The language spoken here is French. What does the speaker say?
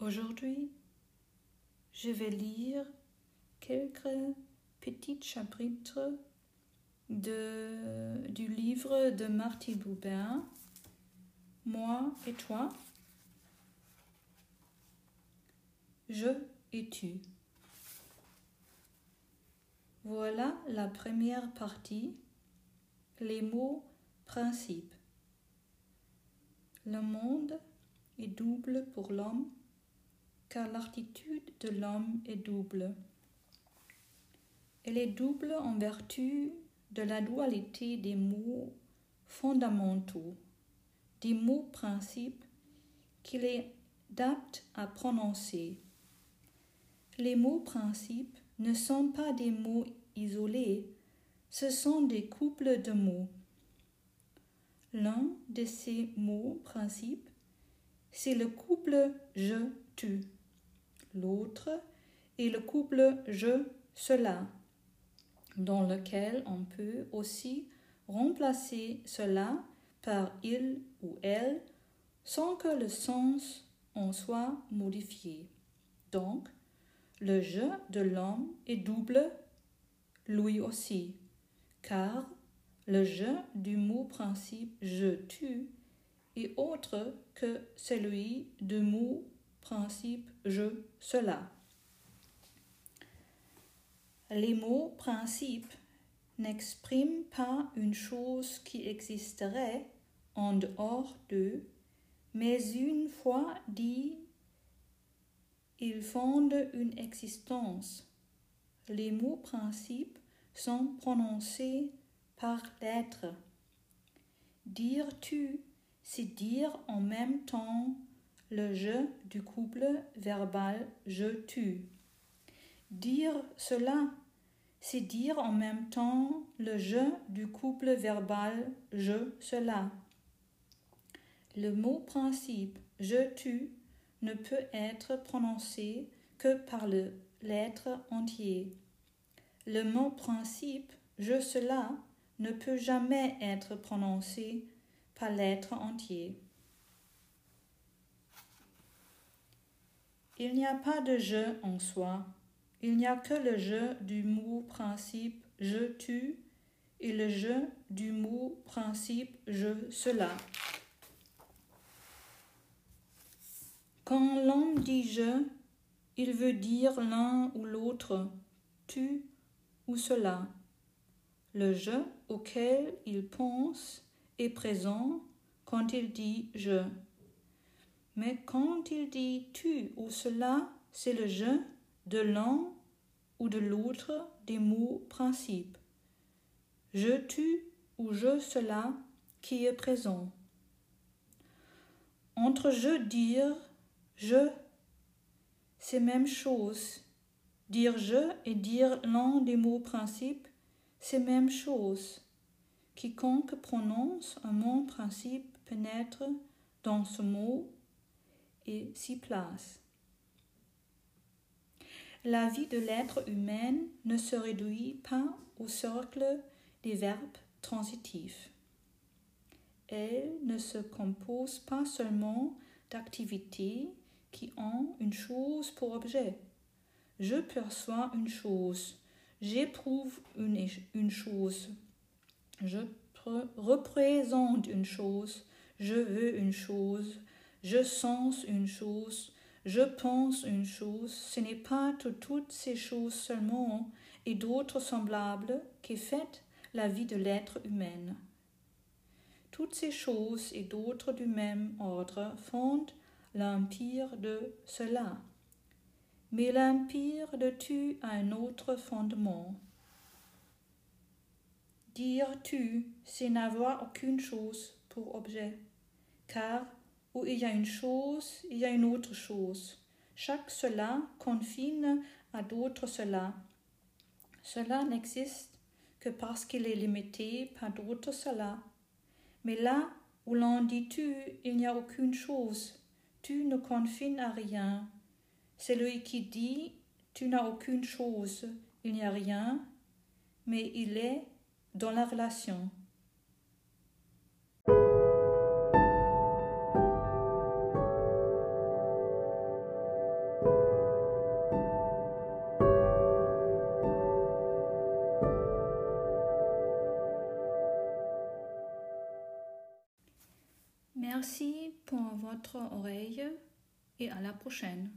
Aujourd'hui, je vais lire quelques petits chapitres de, du livre de Marty Boubert, Moi et toi, Je et tu. Voilà la première partie, les mots principes. Le monde est double pour l'homme, car l'attitude de l'homme est double. Elle est double en vertu de la dualité des mots fondamentaux, des mots principes qu'il est apte à prononcer. Les mots principes ne sont pas des mots isolés, ce sont des couples de mots. L'un de ces mots principes c'est le couple je-tu. L'autre est le couple je-cela, dans lequel on peut aussi remplacer cela par il ou elle sans que le sens en soit modifié. Donc, le je de l'homme est double, lui aussi, car le je du mot principe je-tu et autre que celui de mot principe je cela. Les mots principes n'expriment pas une chose qui existerait en dehors d'eux, mais une fois dit, ils fondent une existence. Les mots principes sont prononcés par lettres. Dire tu c'est dire en même temps le je du couple verbal je tu. Dire cela, c'est dire en même temps le je du couple verbal je cela. Le mot principe je tu ne peut être prononcé que par le lettre entier. Le mot principe je cela ne peut jamais être prononcé par l'être entier. Il n'y a pas de je en soi, il n'y a que le je du mot principe je tu et le je du mot principe je cela. Quand l'homme dit je, il veut dire l'un ou l'autre, tu ou cela. Le je auquel il pense est présent quand il dit je. Mais quand il dit tu ou cela, c'est le je de l'un ou de l'autre des mots principes. Je tu ou je cela qui est présent. Entre je dire, je, c'est même chose. Dire je et dire l'un des mots principes, c'est même chose. Quiconque prononce un mot principe pénètre dans ce mot et s'y place. La vie de l'être humain ne se réduit pas au cercle des verbes transitifs. Elle ne se compose pas seulement d'activités qui ont une chose pour objet. Je perçois une chose, j'éprouve une, une chose, je représente une chose, je veux une chose, je sens une chose, je pense une chose, ce n'est pas toutes ces choses seulement et d'autres semblables qui fait la vie de l'être humain. Toutes ces choses et d'autres du même ordre fondent l'empire de cela. Mais l'empire de tu a un autre fondement. Dire tu, c'est n'avoir aucune chose pour objet, car où il y a une chose, il y a une autre chose. Chaque cela confine à d'autres cela. Cela n'existe que parce qu'il est limité par d'autres cela. Mais là où l'on dit tu, il n'y a aucune chose. Tu ne confine à rien. Celui qui dit tu n'as aucune chose, il n'y a rien, mais il est dans la relation. Merci pour votre oreille et à la prochaine.